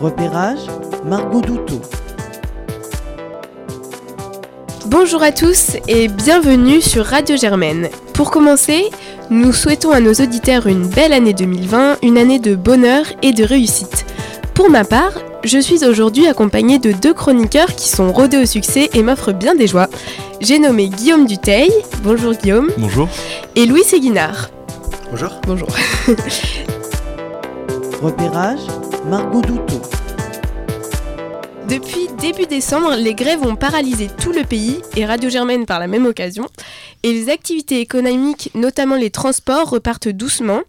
Repérage, Margot Douteau. Bonjour à tous et bienvenue sur Radio Germaine. Pour commencer, nous souhaitons à nos auditeurs une belle année 2020, une année de bonheur et de réussite. Pour ma part, je suis aujourd'hui accompagnée de deux chroniqueurs qui sont rodés au succès et m'offrent bien des joies. J'ai nommé Guillaume Duteil, bonjour Guillaume. Bonjour. Et Louis Séguinard. Bonjour. Bonjour. Repérage, Margot Douteau. Depuis début décembre, les grèves ont paralysé tout le pays et Radio Germaine par la même occasion. Et les activités économiques, notamment les transports, repartent doucement.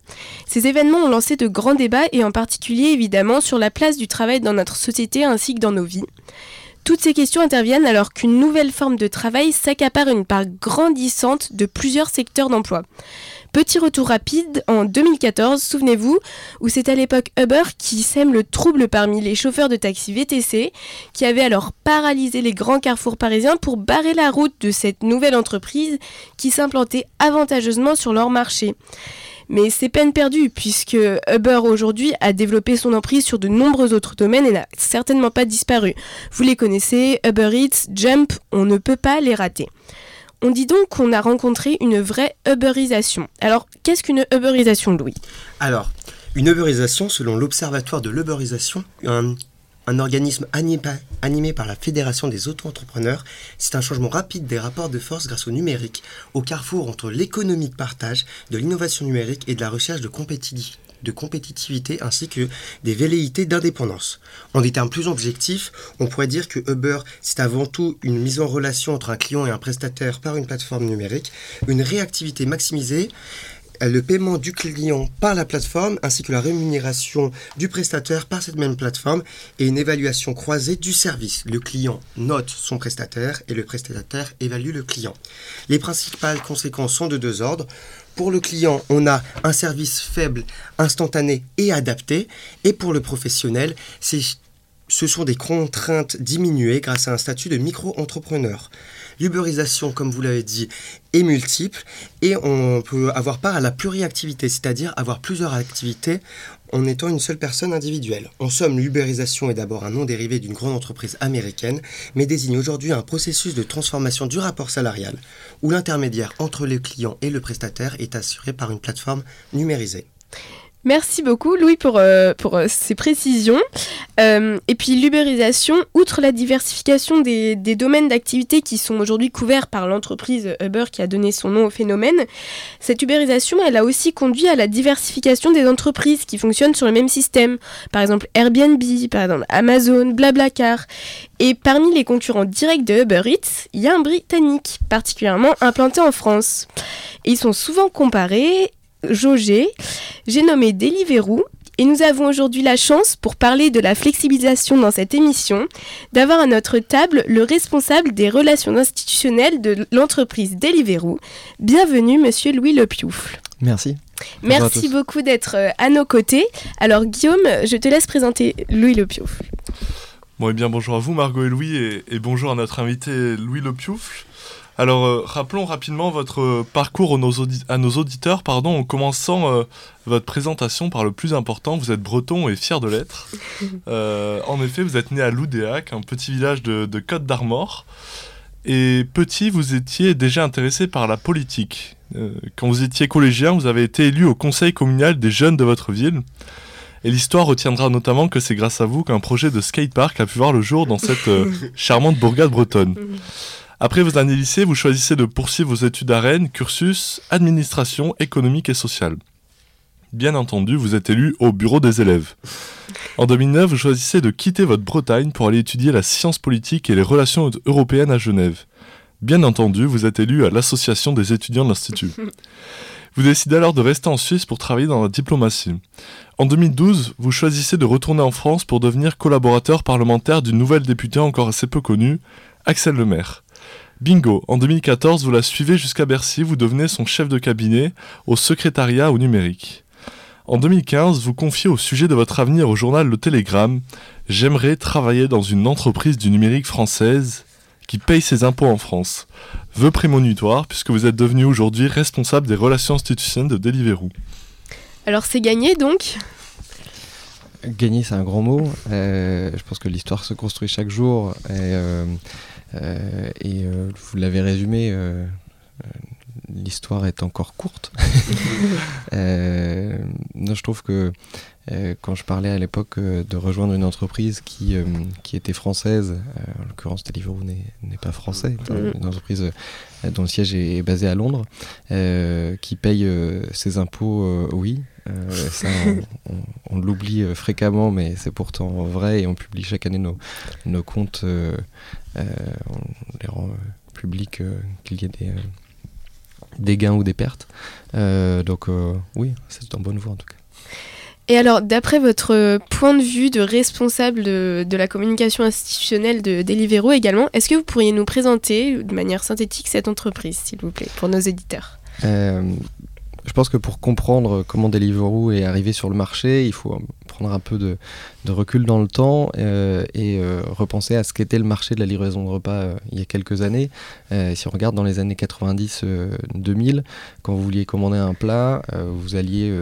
Ces événements ont lancé de grands débats et en particulier évidemment sur la place du travail dans notre société ainsi que dans nos vies. Toutes ces questions interviennent alors qu'une nouvelle forme de travail s'accapare une part grandissante de plusieurs secteurs d'emploi. Petit retour rapide en 2014, souvenez-vous, où c'est à l'époque Uber qui sème le trouble parmi les chauffeurs de taxi VTC, qui avait alors paralysé les grands carrefours parisiens pour barrer la route de cette nouvelle entreprise qui s'implantait avantageusement sur leur marché. Mais c'est peine perdue puisque Uber aujourd'hui a développé son emprise sur de nombreux autres domaines et n'a certainement pas disparu. Vous les connaissez, Uber Eats, Jump, on ne peut pas les rater. On dit donc qu'on a rencontré une vraie Uberisation. Alors, qu'est-ce qu'une Uberisation, Louis? Alors, une Uberisation, selon l'Observatoire de l'Uberisation, un, organisme animé, animé par la Fédération des auto-entrepreneurs, c'est un changement rapide des rapports de force grâce au numérique, au carrefour entre l'économie de partage, de l'innovation numérique et de la recherche de compétitivité de compétitivité ainsi que des velléités d'indépendance. En des termes plus objectifs, on pourrait dire que Uber, c'est avant tout une mise en relation entre un client et un prestataire par une plateforme numérique, une réactivité maximisée, le paiement du client par la plateforme ainsi que la rémunération du prestataire par cette même plateforme et une évaluation croisée du service. Le client note son prestataire et le prestataire évalue le client. Les principales conséquences sont de deux ordres. Pour le client, on a un service faible, instantané et adapté. Et pour le professionnel, ce sont des contraintes diminuées grâce à un statut de micro-entrepreneur. L'uberisation, comme vous l'avez dit, est multiple et on peut avoir part à la pluriactivité, c'est-à-dire avoir plusieurs activités en étant une seule personne individuelle. En somme, l'ubérisation est d'abord un nom dérivé d'une grande entreprise américaine, mais désigne aujourd'hui un processus de transformation du rapport salarial, où l'intermédiaire entre le client et le prestataire est assuré par une plateforme numérisée. Merci beaucoup Louis pour, euh, pour euh, ces précisions. Euh, et puis l'ubérisation, outre la diversification des, des domaines d'activité qui sont aujourd'hui couverts par l'entreprise Uber qui a donné son nom au phénomène, cette ubérisation, elle a aussi conduit à la diversification des entreprises qui fonctionnent sur le même système. Par exemple Airbnb, par exemple Amazon, Blablacar. Et parmi les concurrents directs de Uber Eats, il y a un britannique, particulièrement implanté en France. Ils sont souvent comparés jaugé. J'ai nommé Deliveroo et nous avons aujourd'hui la chance, pour parler de la flexibilisation dans cette émission, d'avoir à notre table le responsable des relations institutionnelles de l'entreprise Deliveroo. Bienvenue, monsieur Louis Lepioufle. Merci. Merci beaucoup d'être euh, à nos côtés. Alors, Guillaume, je te laisse présenter Louis Lepioufle. Bon, et eh bien, bonjour à vous, Margot et Louis, et, et bonjour à notre invité Louis Lepioufle. Alors, euh, rappelons rapidement votre euh, parcours à nos, auditeurs pardon, en commençant euh, votre présentation par le plus important. Vous êtes breton et fier de l'être. en effet, vous êtes né à Loudéac, un petit village de, de Côte d'Armor. Et petit, vous étiez déjà intéressé par la politique. quand vous étiez collégien, vous avez été élu au conseil communal des jeunes de votre ville. Et l'histoire retiendra notamment que c'est grâce à vous qu'un projet de skatepark a pu voir le jour dans cette charmante bourgade bretonne. Après vos années lycée, vous choisissez de poursuivre vos études à Rennes, cursus administration économique et sociale. Bien entendu, vous êtes élu au bureau des élèves. En 2009, vous choisissez de quitter votre Bretagne pour aller étudier la science politique et les relations européennes à Genève. Bien entendu, vous êtes élu à l'association des étudiants de l'Institut. Vous décidez alors de rester en Suisse pour travailler dans la diplomatie. En 2012, vous choisissez de retourner en France pour devenir collaborateur parlementaire d'une nouvelle députée encore assez peu connue, Axel Lemaire. Bingo, en 2014, vous la suivez jusqu'à Bercy, vous devenez son chef de cabinet au secrétariat au numérique. En 2015, vous confiez au sujet de votre avenir au journal Le Télégramme J'aimerais travailler dans une entreprise du numérique française qui paye ses impôts en France. Vœux prémonitoire, puisque vous êtes devenu aujourd'hui responsable des relations institutionnelles de Deliveroo. Alors c'est gagné donc? Gagner, c'est un grand mot. je pense que l'histoire se construit chaque jour. Et, et vous l'avez résumé, l'histoire est encore courte. je trouve que euh, quand je parlais à l'époque euh, de rejoindre une entreprise qui, euh, qui était française, en l'occurrence Deliveroo n'est pas français, mm. une entreprise dont le siège est basé à Londres, qui paye ses impôts, oui. Ça, on, l'oublie fréquemment, mais c'est pourtant vrai et on publie chaque année nos, nos comptes, on les rend publics qu'il y ait des, des gains ou des pertes. donc oui, c'est en bonne voie en tout cas. Et alors, d'après votre point de vue de responsable de, la communication institutionnelle de Deliveroo également, est-ce que vous pourriez nous présenter de manière synthétique cette entreprise, s'il vous plaît, pour nos éditeurs? Euh, je pense que pour comprendre comment Deliveroo est arrivé sur le marché, il faut prendre un peu de, recul dans le temps euh, et euh, repenser à ce qu'était le marché de la livraison de repas euh, il y a quelques années. si on regarde dans les années 90-2000, quand vous vouliez commander un plat, vous alliez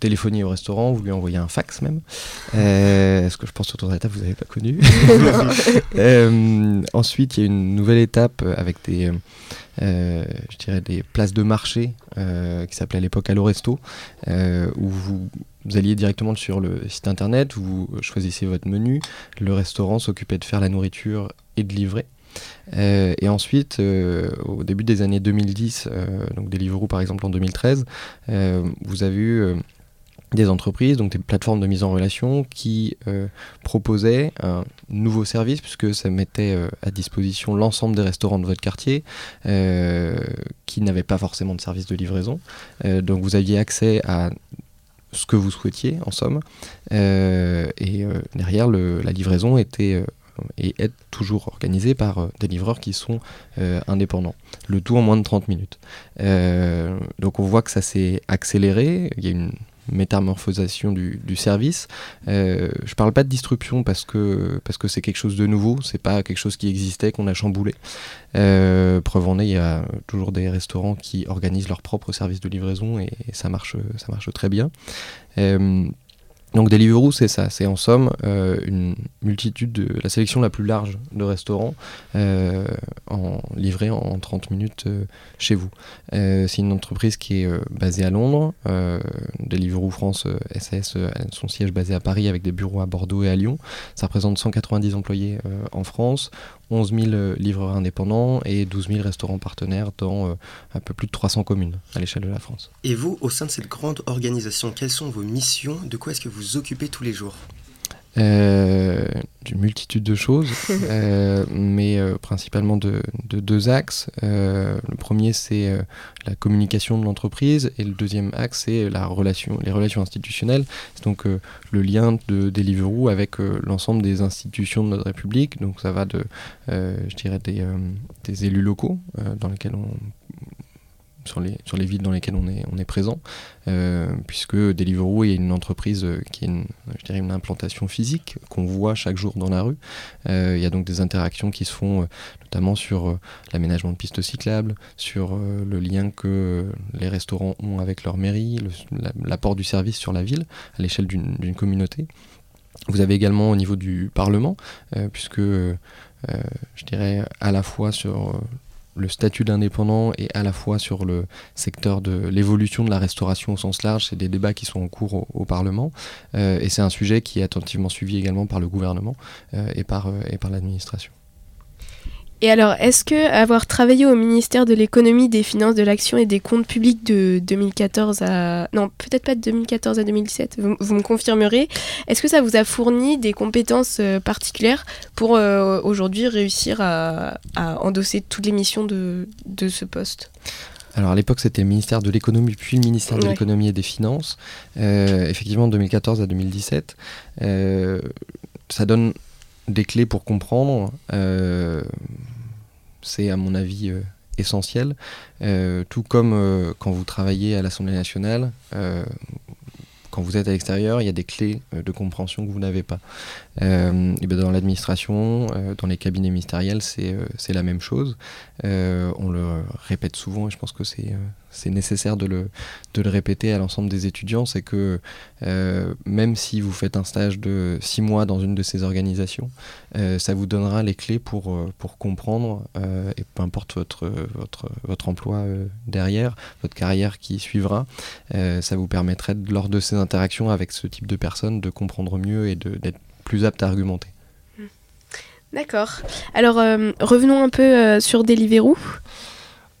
téléphoner au restaurant, vous lui envoyiez un fax même. ce que je pense autour de la table, vous n'avez pas connu. ensuite, il y a une nouvelle étape avec des euh, je dirais des places de marché euh, qui s'appelaient à l'époque Allo Resto, euh, où vous, alliez directement sur le site internet, vous choisissez votre menu, le restaurant s'occupait de faire la nourriture et de livrer. et ensuite, au début des années 2010, donc Deliveroo par exemple en 2013, vous avez eu des entreprises, donc des plateformes de mise en relation qui euh, proposaient un nouveau service puisque ça mettait euh, à disposition l'ensemble des restaurants de votre quartier euh, qui n'avaient pas forcément de service de livraison. donc vous aviez accès à ce que vous souhaitiez en somme et derrière la livraison était et est toujours organisée par des livreurs qui sont indépendants. Le tout en moins de 30 minutes. donc on voit que ça s'est accéléré. Métamorphosation du, service. Euh, je parle pas de disruption parce que parce que c'est quelque chose de nouveau, c'est pas quelque chose qui existait qu'on a chamboulé. Euh, preuve en est, il y a toujours des restaurants qui organisent leur propre service de livraison et, ça marche ça marche très bien. Euh, donc Deliveroo, c'est ça, c'est en somme euh, une multitude de la sélection la plus large de restaurants euh, en, livrés en 30 minutes euh, chez vous. c'est une entreprise qui est basée à Londres. Deliveroo France SAS, son siège basé à Paris avec des bureaux à Bordeaux et à Lyon. Ça représente 190 employés en France. 11 000 livreurs indépendants et 12 000 restaurants partenaires dans euh, un peu plus de 300 communes à l'échelle de la France. Et vous, au sein de cette grande organisation, quelles sont vos missions? De quoi est-ce que vous occupez tous les jours? D'une multitude de choses, euh, mais euh, principalement de, deux axes. le premier, c'est la communication de l'entreprise, et le deuxième axe, c'est la relation, les relations institutionnelles. C'est donc le lien de Deliveroo avec l'ensemble des institutions de notre République. Donc ça va de, je dirais, des, des élus locaux dans lesquels on sur les, sur les villes dans lesquelles on est, on est présent, euh, puisque Deliveroo est une entreprise euh, qui a une, je dirais une implantation physique qu'on voit chaque jour dans la rue. Euh, il y a donc des interactions qui se font notamment sur l'aménagement de pistes cyclables, sur le lien que les restaurants ont avec leur mairie, l'apport du service sur la ville à l'échelle d'une communauté. Vous avez également au niveau du Parlement, puisque je dirais à la fois sur le statut d'indépendant et à la fois sur le secteur de l'évolution de la restauration au sens large. C'est des débats qui sont en cours au, Parlement euh, et c'est un sujet qui est attentivement suivi également par le gouvernement euh, et par, euh, et par l'administration. Et alors, est-ce que avoir travaillé au ministère de l'économie, des finances, de l'action et des comptes publics de 2014 à... Non, peut-être pas de 2014 à 2017, vous, me confirmerez. Est-ce que ça vous a fourni des compétences euh, particulières pour euh, aujourd'hui réussir à, endosser toutes les missions de, ce poste? Alors à l'époque c'était le ministère de l'économie puis le ministère de l'économie et des finances. Euh, effectivement de 2014 à 2017. ça donne des clés pour comprendre c'est à mon avis euh, essentiel. Euh, tout comme euh, quand vous travaillez à l'Assemblée nationale, quand vous êtes à l'extérieur, il y a des clés de compréhension que vous n'avez pas. Et ben dans l'administration, dans les cabinets ministériels, c'est la même chose. on le répète souvent et je pense que c'est nécessaire de le, répéter à l'ensemble des étudiants, c'est que euh, même si vous faites un stage de six mois dans une de ces organisations, euh, ça vous donnera les clés pour, euh, comprendre, et peu importe votre emploi derrière, votre carrière qui suivra, ça vous permettrait lors de ces interactions avec ce type de personnes de comprendre mieux et d'être plus apte à argumenter. D'accord. Alors revenons un peu sur Deliveroo.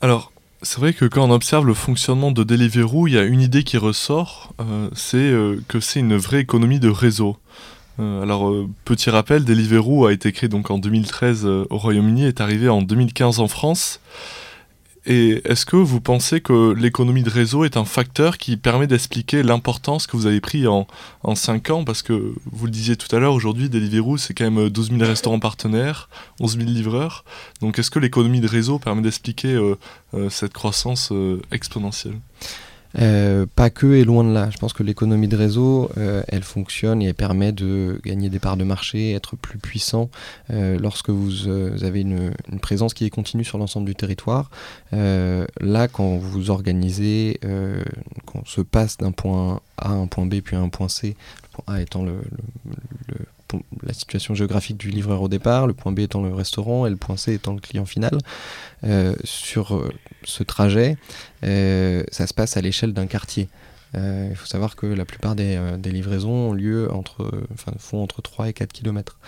Alors, c'est vrai que quand on observe le fonctionnement de Deliveroo, il y a une idée qui ressort, euh, c'est euh, que c'est une vraie économie de réseau. Euh, alors, petit rappel, Deliveroo a été créé donc en 2013 au Royaume-Uni, est arrivé en 2015 en France. Et est-ce que vous pensez que l'économie de réseau est un facteur qui permet d'expliquer l'importance que vous avez pris en, en 5 ans? Parce que vous le disiez tout à l'heure, aujourd'hui, Deliveroo, c'est quand même 12 000 restaurants partenaires, 11 000 livreurs. Donc est-ce que l'économie de réseau permet d'expliquer euh, euh, cette croissance euh, exponentielle? Euh, pas que et loin de là. Je pense que l'économie de réseau, euh, elle fonctionne et elle permet de gagner des parts de marché, être plus puissant euh, lorsque vous, avez une, présence qui est continue sur l'ensemble du territoire. là, quand vous organisez, quand se passe d'un point A à un point B puis à un point C, le point A étant le, la situation géographique du livreur au départ, le point B étant le restaurant et le point C étant le client final. sur ce trajet, euh, ça se passe à l'échelle d'un quartier. Euh, il faut savoir que la plupart des, euh, livraisons ont lieu entre, enfin, font entre 3 et 4 km.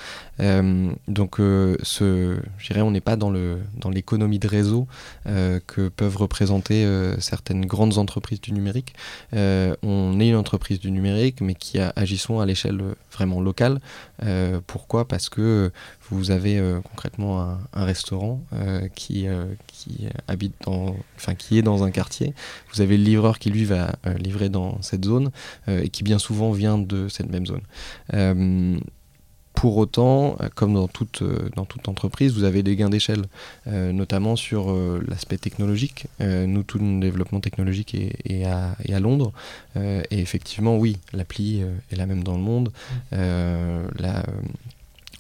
donc, ce, je dirais, on n'est pas dans, dans l'économie de réseau que peuvent représenter certaines grandes entreprises du numérique. on est une entreprise du numérique, mais qui agissons à l'échelle vraiment locale. pourquoi? Parce que vous avez euh, concrètement un, restaurant euh, qui, euh, qui habite dans, enfin qui est dans un quartier. Vous avez le livreur qui lui va livrer dans cette zone et qui bien souvent vient de cette même zone. Pour autant, comme dans toute, dans toute entreprise, vous avez des gains d'échelle, notamment sur l'aspect technologique. nous, tout notre développement technologique est, à, Londres. et effectivement, oui, l'appli est la même dans le monde.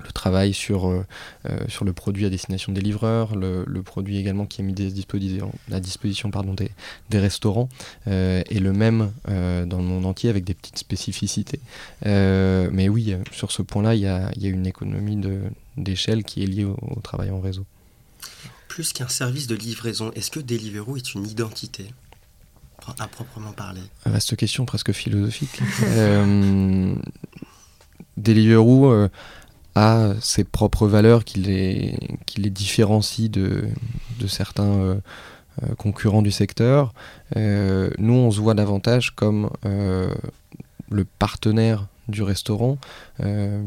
Le travail sur, euh, euh, sur le produit à destination des livreurs, le, produit également qui est mis à disposition, pardon, des, des restaurants, euh, est le même dans le monde entier avec des petites spécificités. mais oui, sur ce point-là, il y a, y a, une économie d'échelle qui est liée au, travail en réseau. Plus qu'un service de livraison, est-ce que Deliveroo est une identité? À proprement parler Vaste question presque philosophique. Deliveroo a ses propres valeurs qui les, qui les différencient de, de certains euh, euh, concurrents du secteur. Euh, nous, on se voit davantage comme le partenaire du restaurant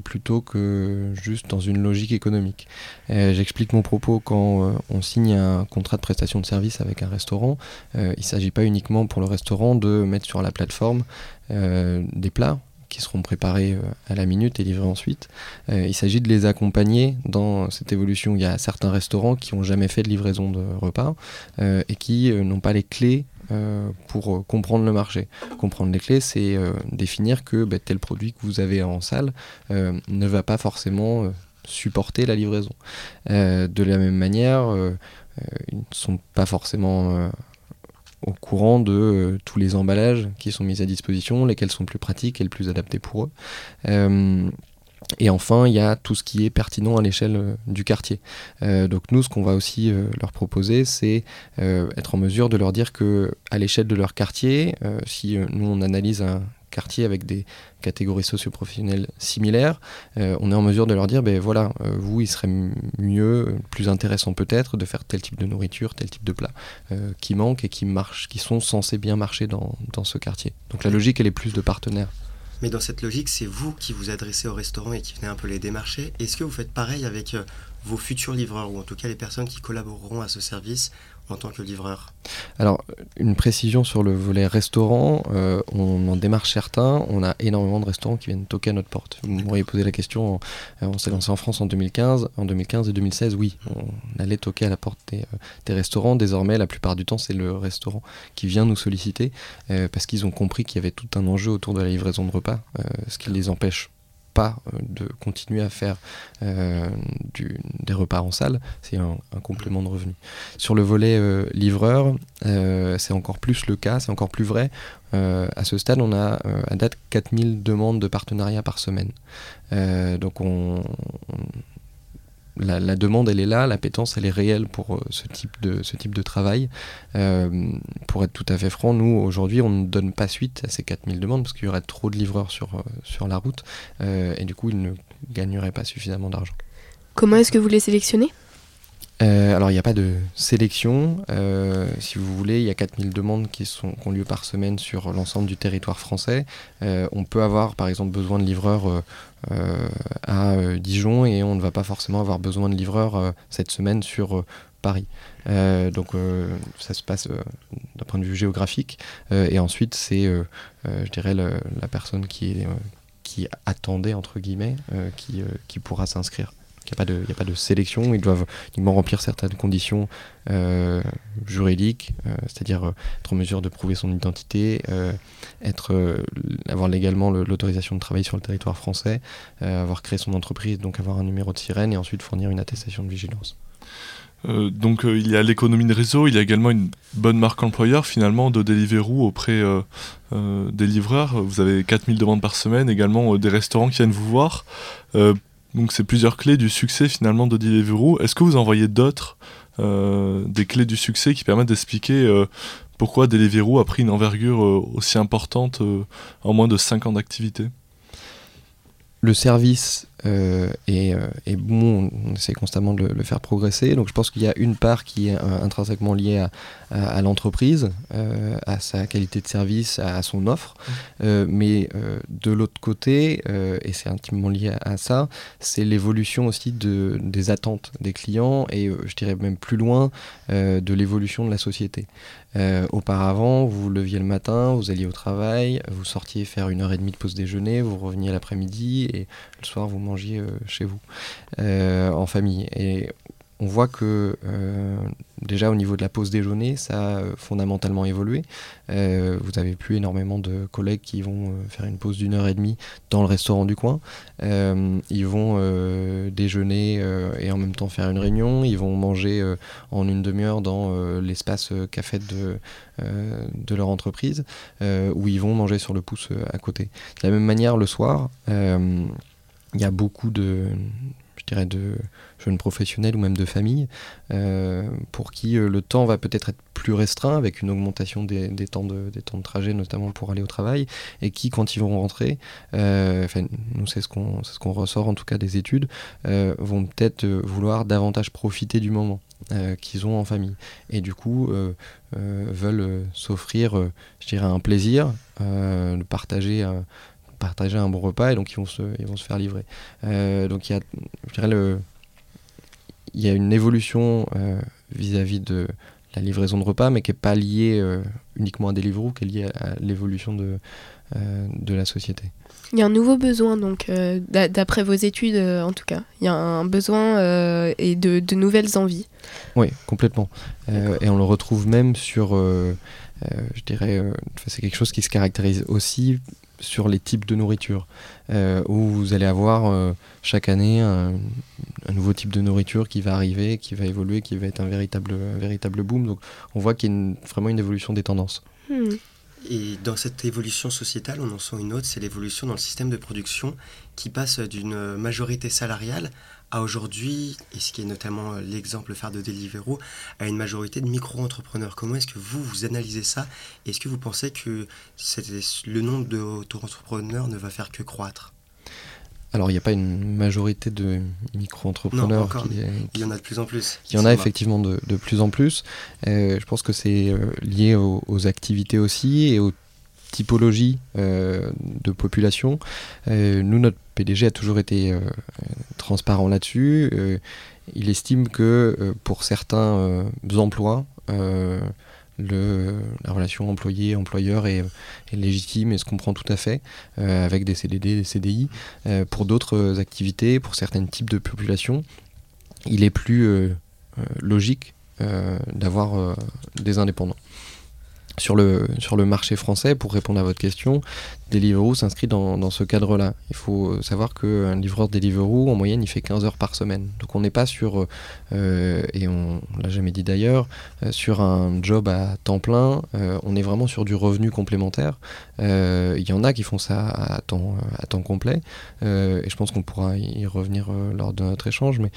plutôt que juste dans une logique économique. J'explique mon propos quand on signe un contrat de prestation de service avec un restaurant. il ne s'agit pas uniquement pour le restaurant de mettre sur la plateforme des plats qui seront préparés euh, à la minute et livrés ensuite. Euh, il s'agit de les accompagner dans cette évolution. Il y a certains restaurants qui n'ont jamais fait de livraison de repas euh, et qui n'ont pas les clés pour comprendre le marché. Comprendre les clés, c'est définir que bah, tel produit que vous avez en salle ne va pas forcément supporter la livraison. de la même manière, ils ne sont pas forcément au courant de euh, tous les emballages qui sont mis à disposition, lesquels sont plus pratiques et le plus adaptés pour eux. Euh, et enfin, il y a tout ce qui est pertinent à l'échelle euh, du quartier. donc nous, ce qu'on va aussi leur proposer, c'est être en mesure de leur dire que à l'échelle de leur quartier, si nous on analyse un, quartier avec des catégories socio-professionnelles similaires, euh, on est en mesure de leur dire, ben voilà, euh, vous, il serait mieux, plus intéressant peut-être de faire tel type de nourriture, tel type de plat euh, qui manque et qui marche, qui sont censés bien marcher dans, dans ce quartier. Donc la logique, elle est plus de partenaires. Mais dans cette logique, c'est vous qui vous adressez au restaurant et qui venez un peu les démarcher. Est-ce que vous faites pareil avec vos futurs livreurs, ou en tout cas les personnes qui collaboreront à ce service en tant que livreur Alors, une précision sur le volet restaurant, euh, on en démarche certains, on a énormément de restaurants qui viennent toquer à notre porte. Vous m'auriez posé la question, euh, on s'est lancé en France en 2015, en 2015 et 2016, oui, on allait toquer à la porte des, euh, des restaurants. Désormais, la plupart du temps, c'est le restaurant qui vient nous solliciter parce qu'ils ont compris qu'il y avait tout un enjeu autour de la livraison de repas, ce qui les empêche euh, de continuer à faire euh, du, des repas en salle, c'est un, complément de revenu. Sur le volet euh, livreur, c'est encore plus le cas, c'est encore plus vrai. à ce stade, on a à date 4000 demandes de partenariat par semaine. donc on la, demande, elle est là, l'appétence, elle est réelle pour euh, ce, type de, travail. Euh, pour être tout à fait franc, nous, aujourd'hui, on ne donne pas suite à ces 4000 demandes parce qu'il y aurait trop de livreurs sur, euh, sur la route et du coup, ils ne gagneraient pas suffisamment d'argent. Comment est-ce que vous les sélectionnez? Alors il n'y a pas de sélection, si vous voulez, il y a 4000 demandes qui, sont, qui ont lieu par semaine sur l'ensemble du territoire français. on peut avoir par exemple besoin de livreurs euh, à euh, Dijon et on ne va pas forcément avoir besoin de livreurs euh, cette semaine sur Paris. donc ça se passe d'un point de vue géographique. et ensuite, c'est, je dirais, la personne qui, attendait, entre guillemets, qui pourra s'inscrire. Il n'y a, pas de sélection, ils doivent uniquement remplir certaines conditions euh, juridiques, euh, c'est-à-dire euh, être en mesure de prouver son identité, être, avoir légalement l'autorisation de travailler sur le territoire français, avoir créé son entreprise, donc avoir un numéro de sirène et ensuite fournir une attestation de vigilance. donc il y a l'économie de réseau, il y a également une bonne marque employeur finalement de Deliveroo auprès des livreurs. Vous avez 4000 demandes par semaine, également des restaurants qui viennent vous voir. Donc c'est plusieurs clés du succès finalement de Deliveroo. Est-ce que vous en voyez d'autres, euh, des clés du succès qui permettent d'expliquer euh, pourquoi Deliveroo a pris une envergure euh, aussi importante en moins de 5 ans d'activité? Le service euh, et, euh, bon, on essaie constamment de le, faire progresser. Donc je pense qu'il y a une part qui est euh, intrinsèquement liée à, à, l'entreprise, à sa qualité de service, à, son offre. Mmh. mais de l'autre côté, et c'est intimement lié à, ça, c'est l'évolution aussi de, des attentes des clients et je dirais même plus loin de l'évolution de la société. auparavant, vous leviez le matin, vous alliez au travail, vous sortiez faire une heure et demie de pause déjeuner, vous reveniez l'après-midi et le soir vous manger euh, chez vous, euh, en famille. Et on voit que euh, déjà au niveau de la pause déjeuner, ça a fondamentalement évolué. vous n'avez plus énormément de collègues qui vont faire une pause d'une heure et demie dans le restaurant du coin. ils vont déjeuner et en même temps faire une réunion. Ils vont manger en une demi-heure dans l'espace café de, de leur entreprise, où ils vont manger sur le pouce à côté. De la même manière, le soir, il y a beaucoup de, je dirais, de jeunes professionnels ou même de familles euh, pour qui euh, le temps va peut-être être plus restreint avec une augmentation des, temps de, des temps de trajet, notamment pour aller au travail, et qui, quand ils vont rentrer, euh, enfin, nous c'est ce qu'on ce qu'on ressort en tout cas des études, vont peut-être vouloir davantage profiter du moment. qu'ils ont en famille et du coup veulent s'offrir je dirais un plaisir de partager partager un bon repas et donc ils vont se, ils vont se faire livrer. Euh, donc il y a, je dirais le, il y a une évolution euh, vis-à-vis de la livraison de repas, mais qui n'est pas liée euh, uniquement à Deliveroo, qui est liée à, l'évolution de, de la société. Il y a un nouveau besoin, donc, d'après vos études en tout cas. Il y a un besoin et de, de, nouvelles envies. Oui, complètement. et on le retrouve même sur, je dirais, c'est quelque chose qui se caractérise aussi sur les types de nourriture, euh, où vous allez avoir euh, chaque année un, nouveau type de nourriture qui va arriver, qui va évoluer, qui va être un véritable, véritable boom. Donc on voit qu'il y a vraiment une évolution des tendances. Hmm. Et dans cette évolution sociétale, on en sent une autre, c'est l'évolution dans le système de production qui passe d'une majorité salariale à aujourd'hui, et ce qui est notamment euh, l'exemple phare de Deliveroo, à une majorité de micro-entrepreneurs. Comment est-ce que vous, vous analysez ça? Est-ce que vous pensez que le nombre d'auto-entrepreneurs ne va faire que croître? Alors, il n'y a pas une majorité de micro-entrepreneurs. il y en a de plus en plus. Il y en a effectivement de, plus en plus. Euh, je pense que c'est euh, lié aux, activités aussi et aux typologies de population. nous, notre PDG a toujours été euh, transparent là-dessus. Euh, il estime que euh, pour certains emplois, la relation employé-employeur est, légitime et se comprend tout à fait, avec des CDD, des CDI. pour d'autres activités, pour certains types de populations, il est plus logique d'avoir des indépendants. Sur le, sur le marché français, pour répondre à votre question, Deliveroo s'inscrit dans, dans, ce cadre-là. Il faut savoir qu'un livreur Deliveroo, en moyenne, il fait 15 heures par semaine. Donc on n'est pas sur, euh, et on l'a jamais dit d'ailleurs, euh, sur un job à temps plein, euh, on est vraiment sur du revenu complémentaire. Il y en a qui font ça à temps, à temps complet, et je pense qu'on pourra y revenir lors de notre échange, mais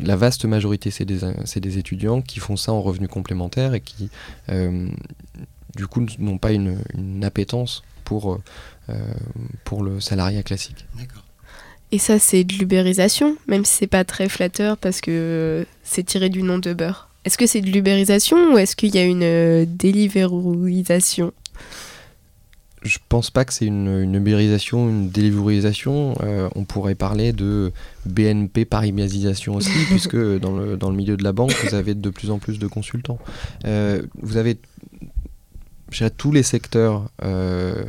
la vaste majorité, c'est des, des, étudiants qui font ça en revenu complémentaire et qui du coup n'ont pas une, une appétence pour, euh, pour le salariat classique. D'accord. Et ça, c'est de l'ubérisation, même si c'est pas très flatteur parce que c'est tiré du nom de beurre. Est-ce que c'est de l'ubérisation ou est-ce qu'il y a une euh, délivérisation je pense pas que c'est une, une ubérisation, une délivérisation. Euh, on pourrait parler de BNP paribasisation aussi, puisque dans le, dans le milieu de la banque, vous avez de plus en plus de consultants. vous avez tous les secteurs euh,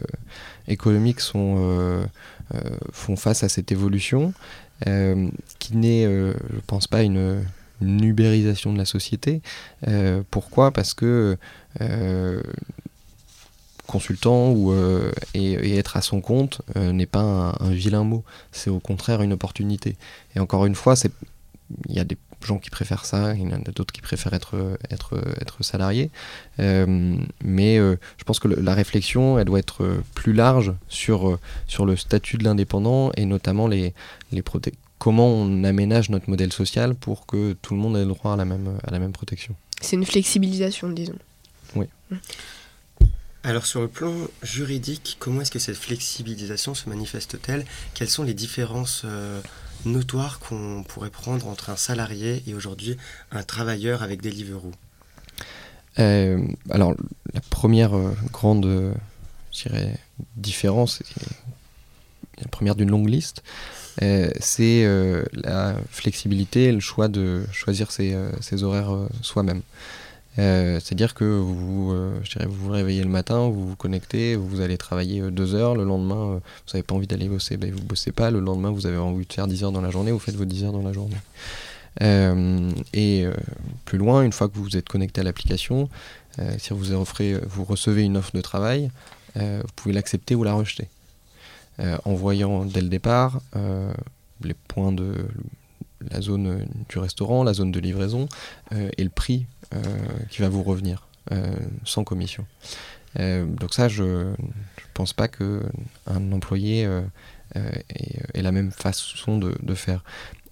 économiques sont, euh, euh, font face à cette évolution, qui n'est, je ne pense pas, une, ubérisation de la société. pourquoi? Parce que consultant ou, et, être à son compte n'est pas un, un, vilain mot, c'est au contraire une opportunité. Et encore une fois, il y a des gens qui préfèrent ça, il y en a d'autres qui préfèrent être, être, être salariés. Euh, mais euh, je pense que la réflexion, elle doit être plus large sur, euh, sur le statut de l'indépendant et notamment les, les comment on aménage notre modèle social pour que tout le monde ait le droit à la même, à la même protection. C'est une flexibilisation, disons. Oui. Alors sur le plan juridique, comment est-ce que cette flexibilisation se manifeste-t-elle? Quelles sont les différences notoire qu'on pourrait prendre entre un salarié et aujourd'hui un travailleur avec Deliveroo? Euh, Alors, la première euh, grande euh, différence, la première d'une longue liste, c'est la flexibilité et le choix de choisir ses horaires soi-même. Euh, c'est-à-dire que vous, euh, je dirais, vous vous réveillez le matin, vous vous connectez, vous allez travailler euh, deux heures, le lendemain, vous n'avez pas envie d'aller bosser, ben, vous ne bossez pas, le lendemain, vous avez envie de faire 10 heures dans la journée, vous faites vos 10 heures dans la journée. et plus loin, une fois que vous êtes connecté à l'application, si vous, vous recevez une offre de travail, vous pouvez l'accepter ou la rejeter. en voyant dès le départ les points de la zone du restaurant, la zone de livraison et le prix euh, qui va vous revenir euh, sans commission. Euh, donc ça, je ne pense pas qu'un employé ait, la même façon de, de faire.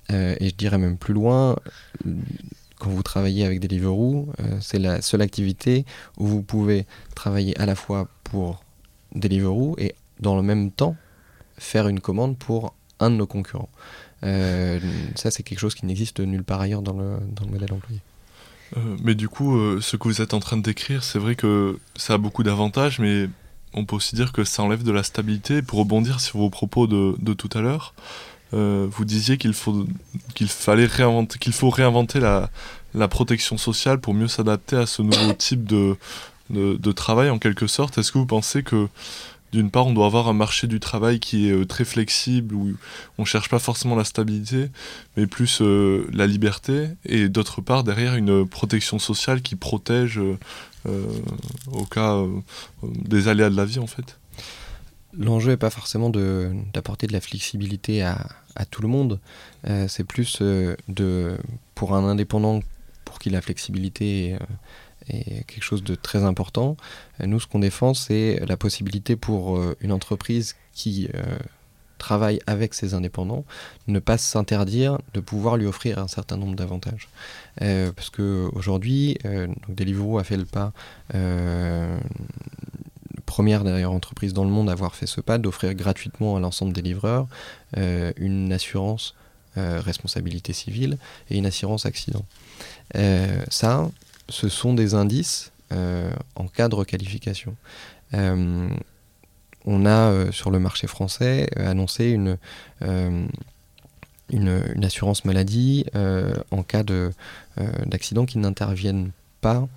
et je dirais même plus loin, quand vous travaillez avec Deliveroo, c'est la seule activité où vous pouvez travailler à la fois pour Deliveroo et dans le même temps faire une commande pour un de nos concurrents. Ça, c'est quelque chose qui n'existe nulle part ailleurs dans le, modèle employé. Euh, mais du coup, euh, ce que vous êtes en train de décrire, c'est vrai que ça a beaucoup d'avantages, mais on peut aussi dire que ça enlève de la stabilité. Pour rebondir sur vos propos de, tout à l'heure, euh, vous disiez qu'il faut qu'il fallait réinventer, qu'il faut réinventer la, la, protection sociale pour mieux s'adapter à ce nouveau type de, de travail en quelque sorte. Est-ce que vous pensez que d'une part, on doit avoir un marché du travail qui est euh, très flexible, où on ne cherche pas forcément la stabilité, mais plus euh, la liberté, et d'autre part, derrière, une protection sociale qui protège euh, au cas des aléas de la vie, en fait. L'enjeu n'est pas forcément d'apporter de, la flexibilité à, tout le monde, c'est plus de, pour un indépendant, pour qui la flexibilité est quelque chose de très important. Nous, ce qu'on défend, c'est la possibilité pour euh, une entreprise qui euh, travaille avec ses indépendants, ne pas s'interdire de pouvoir lui offrir un certain nombre d'avantages. Euh, parce qu'aujourd'hui, euh, Deliveroo a fait le pas, première d'ailleurs entreprise dans le monde à avoir fait ce pas, d'offrir gratuitement à l'ensemble des livreurs une assurance responsabilité civile et une assurance accident. ça, ce sont des indices euh, en cas de requalification. Euh, on a euh, sur le marché français annoncé une, une, assurance maladie en cas d'accident qui n'interviennent pas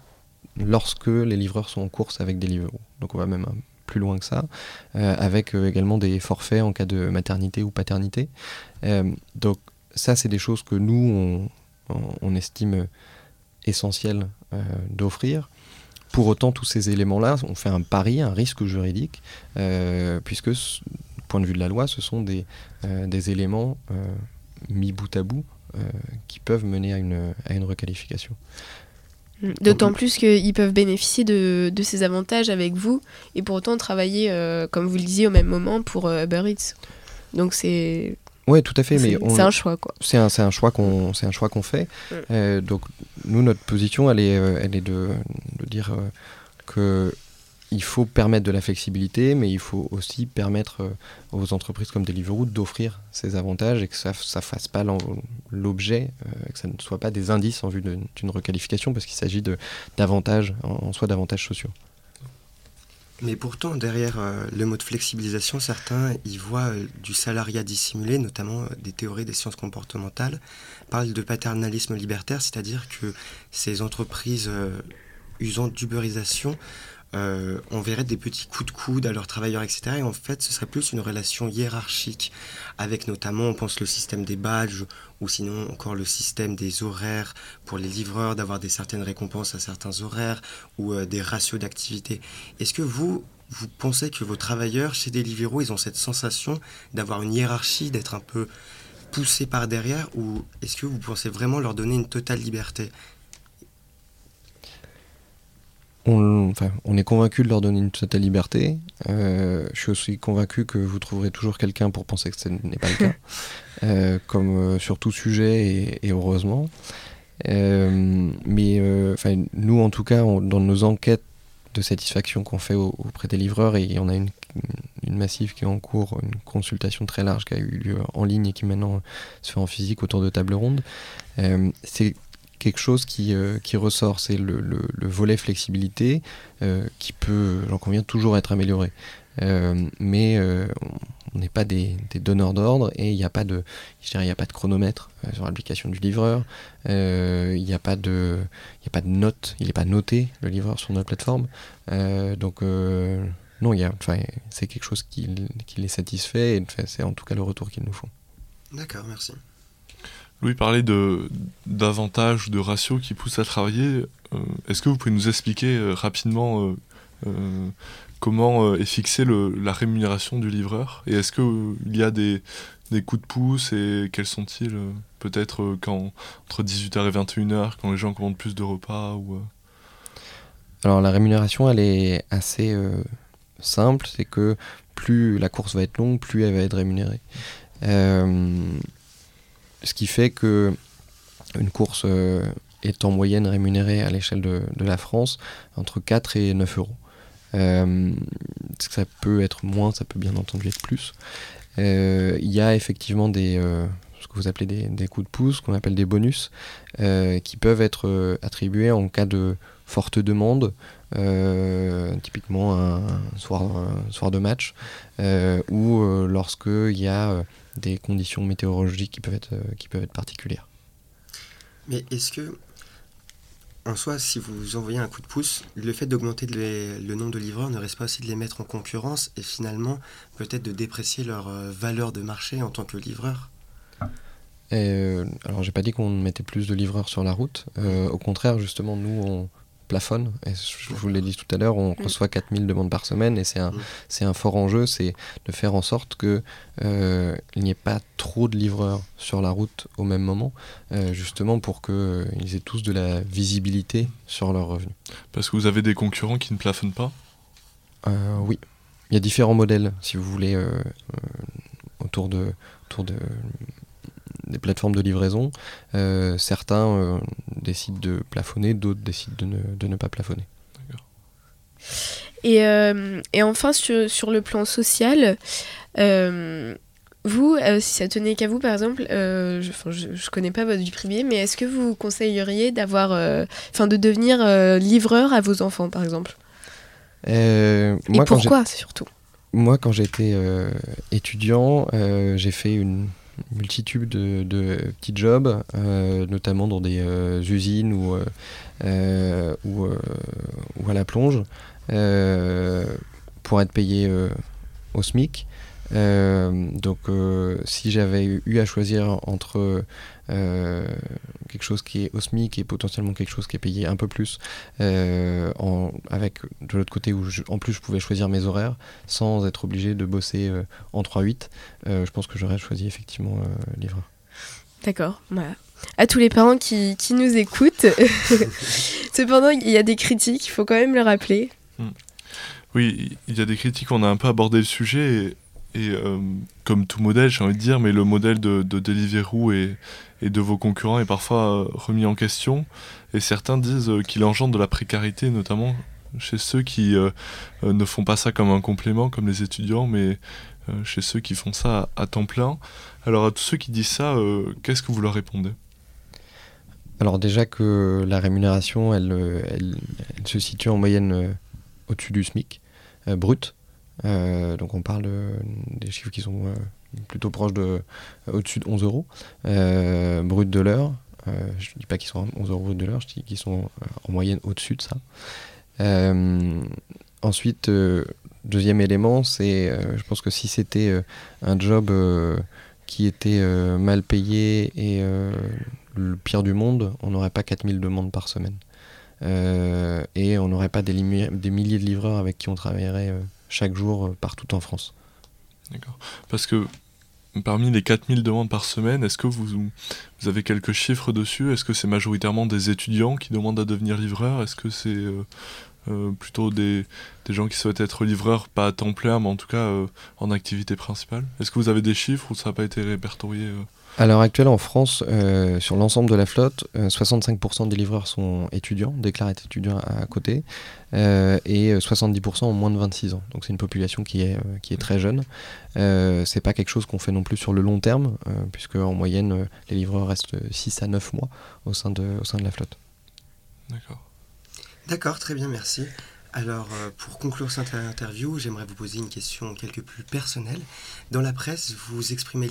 lorsque les livreurs sont en course avec des livreurs. Donc on va même plus loin que ça, avec également des forfaits en cas de maternité ou paternité. donc ça, c'est des choses que nous, on, estime essentielles d'offrir. Pour autant, tous ces éléments-là, on fait un pari, un risque juridique, puisque, point de vue de la loi, ce sont des, des éléments mis bout à bout euh, qui peuvent mener à une, à une requalification. Mm. D'autant plus qu'ils peuvent bénéficier de, de, ces avantages avec vous et pour autant travailler, euh, comme vous le disiez, au même moment pour euh, Uber Eats. Donc c'est. Oui, tout à fait, mais c'est un choix quoi. C'est un, un, choix qu'on c'est un choix qu'on fait. Mm. donc nous notre position elle est elle est de, de dire que il faut permettre de la flexibilité, mais il faut aussi permettre euh, aux entreprises comme Deliveroo d'offrir ces avantages et que ça ne fasse pas l'objet, euh, que ça ne soit pas des indices en vue d'une requalification, parce qu'il s'agit d'avantages, en, soi d'avantages sociaux. Mais pourtant, derrière euh, le mot de flexibilisation, certains y voient du salariat dissimulé, notamment des théories des sciences comportementales, parlent de paternalisme libertaire, c'est-à-dire que ces entreprises usant d'uberisation euh, on verrait des petits coups de coude à leurs travailleurs, etc. Et en fait, ce serait plus une relation hiérarchique, avec notamment, on pense le système des badges, ou sinon encore le système des horaires pour les livreurs, d'avoir des certaines récompenses à certains horaires, ou euh, des ratios d'activité. Est-ce que vous, vous pensez que vos travailleurs chez Deliveroo, ils ont cette sensation d'avoir une hiérarchie, d'être un peu poussés par derrière, ou est-ce que vous pensez vraiment leur donner une totale liberté? On, est convaincu de leur donner une totale liberté. Euh, je suis aussi convaincu que vous trouverez toujours quelqu'un pour penser que ce n'est pas le cas, euh, comme euh, sur tout sujet et, heureusement. mais nous, en tout cas, dans nos enquêtes de satisfaction qu'on fait auprès des livreurs, et on a une, une, massive qui est en cours, une consultation très large qui a eu lieu en ligne et qui maintenant se fait en physique autour de table ronde, c'est quelque chose qui, euh, qui ressort, c'est le, le, volet flexibilité euh, qui peut, j'en conviens, toujours être amélioré. Euh, mais on n'est pas des, donneurs d'ordre et il n'y a pas de, a pas de chronomètre sur l'application du livreur. Il n'y a pas de, a pas de note, il n'est pas noté le livreur sur notre plateforme. donc non, c'est quelque chose qui, qui les satisfait et c'est en tout cas le retour qu'ils nous font. D'accord, merci. Louis parlait de d'avantages, de ratios qui poussent à travailler. Euh, est-ce que vous pouvez nous expliquer euh, rapidement euh, comment est fixée la rémunération du livreur? Et est-ce qu'il y a des, coups de pouce et quels sont-ils Peut-être quand entre 18h et 21h, quand les gens commandent plus de repas ou, Alors la rémunération, elle est assez simple. C'est que plus la course va être longue, plus elle va être rémunérée. Ce qui fait que une course euh, est en moyenne rémunérée à l'échelle de, la France entre 4 et 9 euros. Euh, ça peut être moins, ça peut bien entendu être plus. Euh, il y a effectivement des, ce que vous appelez des, coups de pouce, qu'on appelle des bonus, qui peuvent être attribués en cas de forte demande, typiquement un soir, un soir de match, ou lorsqu'il y a des conditions météorologiques qui peuvent être, euh, qui peuvent être particulières. Mais est-ce que, en soi, si vous envoyez un coup de pouce, le fait d'augmenter le nombre de livreurs ne reste pas aussi de les mettre en concurrence et finalement peut-être de déprécier leur euh, valeur de marché en tant que livreur? Euh, alors j'ai pas dit qu'on mettait plus de livreurs sur la route. au contraire, justement, nous on, plafonne. Et je vous l'ai dit tout à l'heure, on mm. reçoit 4000 demandes par semaine et c'est un, mm. c'est un fort enjeu, c'est de faire en sorte qu'il euh, n'y ait pas trop de livreurs sur la route au même moment, euh, justement pour qu'ils euh, aient tous de la visibilité sur leurs revenus. Parce que vous avez des concurrents qui ne plafonnent pas? Oui. Il y a différents modèles, si vous voulez, autour de, autour de des plateformes de livraison. Euh, certains euh, décident de plafonner, d'autres décident de ne, de ne, pas plafonner. Et, euh, et, enfin, sur, sur, le plan social, vous, si ça tenait qu'à vous, par exemple, je ne connais pas votre vie privée, mais est-ce que vous conseilleriez d'avoir, enfin, de devenir livreur à vos enfants, par exemple? Et pourquoi, surtout? Moi, quand j'étais étudiant, j'ai fait une multitude de, de petits jobs, notamment dans des usines ou, ou, ou, à la plonge, pour être payé au SMIC. Euh, donc euh, si j'avais eu à choisir entre euh, quelque chose qui est osmique et potentiellement quelque chose qui est payé un peu plus, en, avec de l'autre côté où en plus je pouvais choisir mes horaires sans être obligé de bosser en 3-8, je pense que j'aurais choisi effectivement livreur. D'accord, voilà. À tous les parents qui, qui nous écoutent. Cependant, il y a des critiques, il faut quand même le rappeler. Hmm. Oui, il y a des critiques, on a un peu abordé le sujet. Et euh, comme tout modèle, j'ai envie de dire, mais le modèle de, de Deliveroo et, de vos concurrents est parfois euh, remis en question. Et certains disent euh, qu'il engendre de la précarité, notamment chez ceux qui ne font pas ça comme un complément, comme les étudiants, mais chez ceux qui font ça à, temps plein. Alors à tous ceux qui disent ça, qu'est-ce que vous leur répondez? Alors déjà que la rémunération, elle se situe en moyenne au-dessus du SMIC brut. Euh, donc on parle des chiffres qui sont euh, plutôt proches de au-dessus de 11 euros euh, brut de l'heure. je ne dis pas qu'ils sont 11 euros de l'heure, je dis qu'ils sont en moyenne au-dessus de ça. ensuite, deuxième élément, c'est je pense que si c'était un job qui était mal payé et le pire du monde, on n'aurait pas 4000 demandes par semaine. et on n'aurait pas des, milliers de livreurs avec qui on travaillerait chaque jour euh, partout en France. D'accord. Parce que parmi les 4000 demandes par semaine, est-ce que vous, vous avez quelques chiffres dessus? Est-ce que c'est majoritairement des étudiants qui demandent à devenir livreurs? Est-ce que c'est euh, euh, plutôt des, des, gens qui souhaitent être livreurs, pas à temps plein, mais en tout cas en activité principale? Est-ce que vous avez des chiffres ou ça n'a pas été répertorié à l'heure actuelle, en France, euh, sur l'ensemble de la flotte, 65% euh, des livreurs sont étudiants, déclarent être étudiants à, côté, euh, et 70% ont moins de 26 ans. Donc c'est une population qui est, qui est très jeune. c'est pas quelque chose qu'on fait non plus sur le long terme, puisque en moyenne, les livreurs restent 6 à 9 mois au sein de, au sein de la flotte. D'accord. D'accord, très bien, merci. Alors, euh, pour conclure cette interview, j'aimerais vous poser une question quelque plus personnelle. Dans la presse, vous exprimez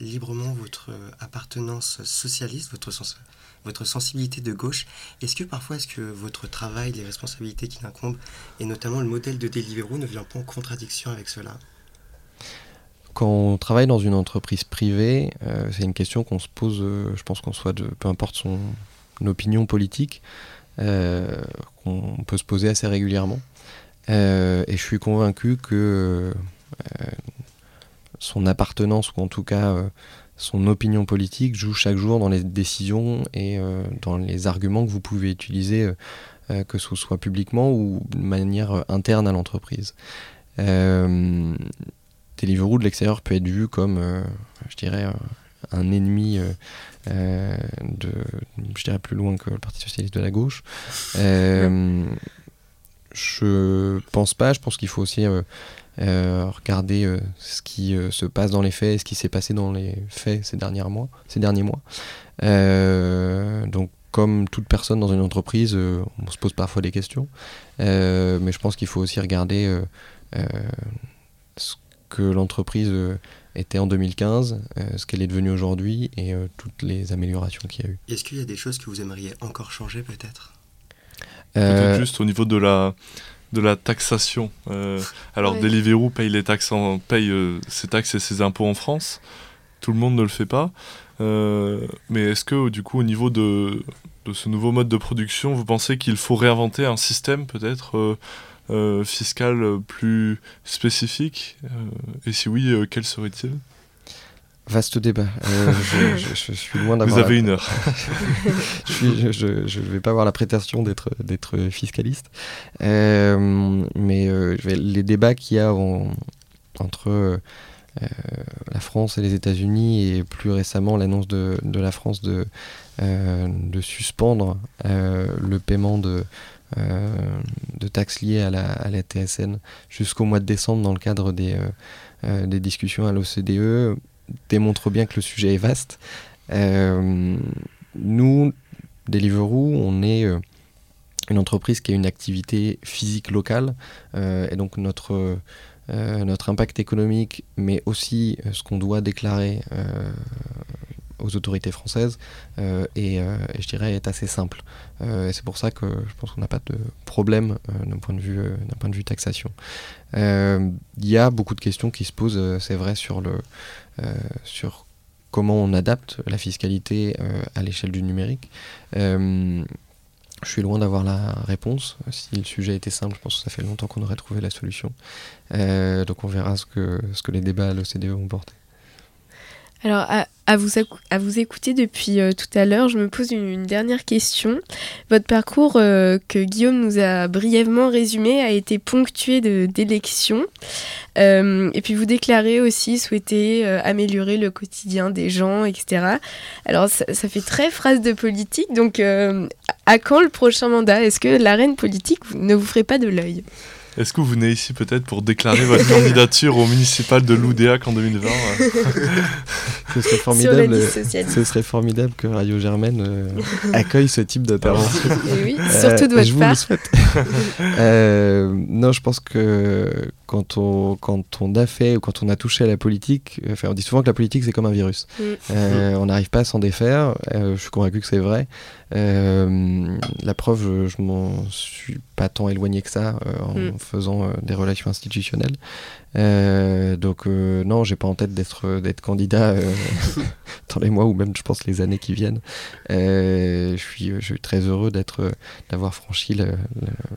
librement votre euh, appartenance socialiste, votre, sensibilité de gauche. Est-ce que parfois, est-ce que votre travail, les responsabilités qui l'incombent, et notamment le modèle de Deliveroo, ne vient pas en contradiction avec cela? Quand on travaille dans une entreprise privée, euh, c'est une question qu'on se pose, je pense qu'on soit de, peu importe son opinion politique, qu'on peut se poser assez régulièrement. Euh, et je suis convaincu que euh, son appartenance, ou en tout cas son opinion politique, joue chaque jour dans les décisions et dans les arguments que vous pouvez utiliser, que ce soit publiquement ou de manière interne à l'entreprise. Deliveroo de l'extérieur peut être vu comme, je dirais, un ennemi euh, euh, de, je dirais plus loin que le Parti socialiste de la gauche. Euh, je pense pas. Je pense qu'il faut aussi regarder ce qui se passe dans les faits et ce qui s'est passé dans les faits ces derniers mois. Ces derniers mois. donc comme toute personne dans une entreprise, on se pose parfois des questions, mais je pense qu'il faut aussi regarder ce que l'entreprise était en 2015, euh, ce qu'elle est devenue aujourd'hui et euh, toutes les améliorations qu'il y a eu. Est-ce qu'il y a des choses que vous aimeriez encore changer peut-être? Peut-être euh, juste au niveau de la, de la taxation. alors Deliveroo paye, les taxes en, paye ses taxes et ses impôts en France. Tout le monde ne le fait pas. mais est-ce que du coup au niveau de, de, ce nouveau mode de production, vous pensez qu'il faut réinventer un système peut-être euh, fiscal plus spécifique euh, Et si oui, euh, quel serait-il? Vaste débat. je, suis loin d'avoir. Vous avez une heure. je ne vais pas avoir la prétention d'être d'être fiscaliste, mais les débats qu'il y a entre la France et les États-Unis et plus récemment l'annonce de, de, la France de, de suspendre le paiement de, euh, de taxes liées à la, TSN jusqu'au mois de décembre dans le cadre des, euh, euh, discussions à l'OCDE démontre bien que le sujet est vaste. nous, Deliveroo, on est une entreprise qui a une activité physique locale et donc notre impact économique, mais aussi ce qu'on doit déclarer aux autorités françaises et, et, je dirais est assez simple. et c'est pour ça que je pense qu'on n'a pas de problème d'un point, de vue, point de vue taxation. Il y a beaucoup de questions qui se posent, c'est vrai, sur, le, sur comment on adapte la fiscalité euh, à l'échelle du numérique. Euh, je suis loin d'avoir la réponse. Si le sujet était simple, je pense que ça fait longtemps qu'on aurait trouvé la solution. Euh, donc on verra ce que, ce que les débats à l'OCDE vont porter. Alors, à, vous, écouter depuis euh, tout à l'heure, je me pose une, dernière question. Votre parcours, euh, que Guillaume nous a brièvement résumé, a été ponctué d'élections. Euh, et puis, vous déclarez aussi souhaiter améliorer le quotidien des gens, etc. Alors, ça, ça fait très phrase de politique. Donc, à quand le prochain mandat? Est-ce que l'arène politique ne vous ferait pas de l'œil? Est-ce que vous venez ici peut-être pour déclarer votre candidature au municipal de Loudéac en 2020 Ce serait formidable. Ce serait formidable que Radio Germaine euh, accueille ce type d'intervention. oui, surtout de votre je part. Vous le souhaite. Euh, non, je pense que quand on, quand on a fait ou quand on a touché à la politique, euh, enfin, on dit souvent que la politique c'est comme un virus. Mm. on n'arrive pas à s'en défaire. je suis convaincu que c'est vrai. la preuve, je, je m'en suis pas tant éloigné que ça en mm. Faisant des relations institutionnelles. Euh, donc euh, non, j'ai pas en tête d'être d'être candidat euh, dans les mois ou même je pense les années qui viennent. je suis je suis très heureux d'être d'avoir franchi le,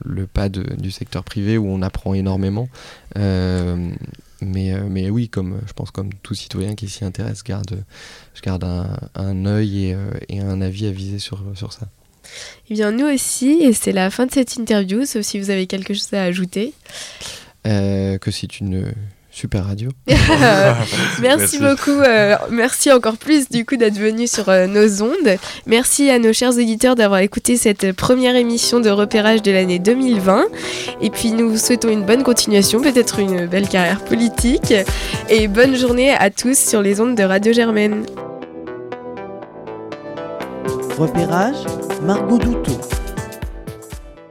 le, pas de, du secteur privé où on apprend énormément. mais mais oui, comme je pense comme tout citoyen qui s'y intéresse, garde je garde un, un œil et, et, un avis à viser sur sur ça. Eh bien, nous aussi, et c'est la fin de cette interview, sauf si vous avez quelque chose à ajouter. Euh, que c'est une super radio. merci, beaucoup. Euh, merci encore plus du coup d'être venu sur euh, nos ondes. Merci à nos chers éditeurs d'avoir écouté cette première émission de repérage de l'année 2020. Et puis nous vous souhaitons une bonne continuation, peut-être une belle carrière politique. Et bonne journée à tous sur les ondes de Radio Germaine. Repérage, Margot Douteau.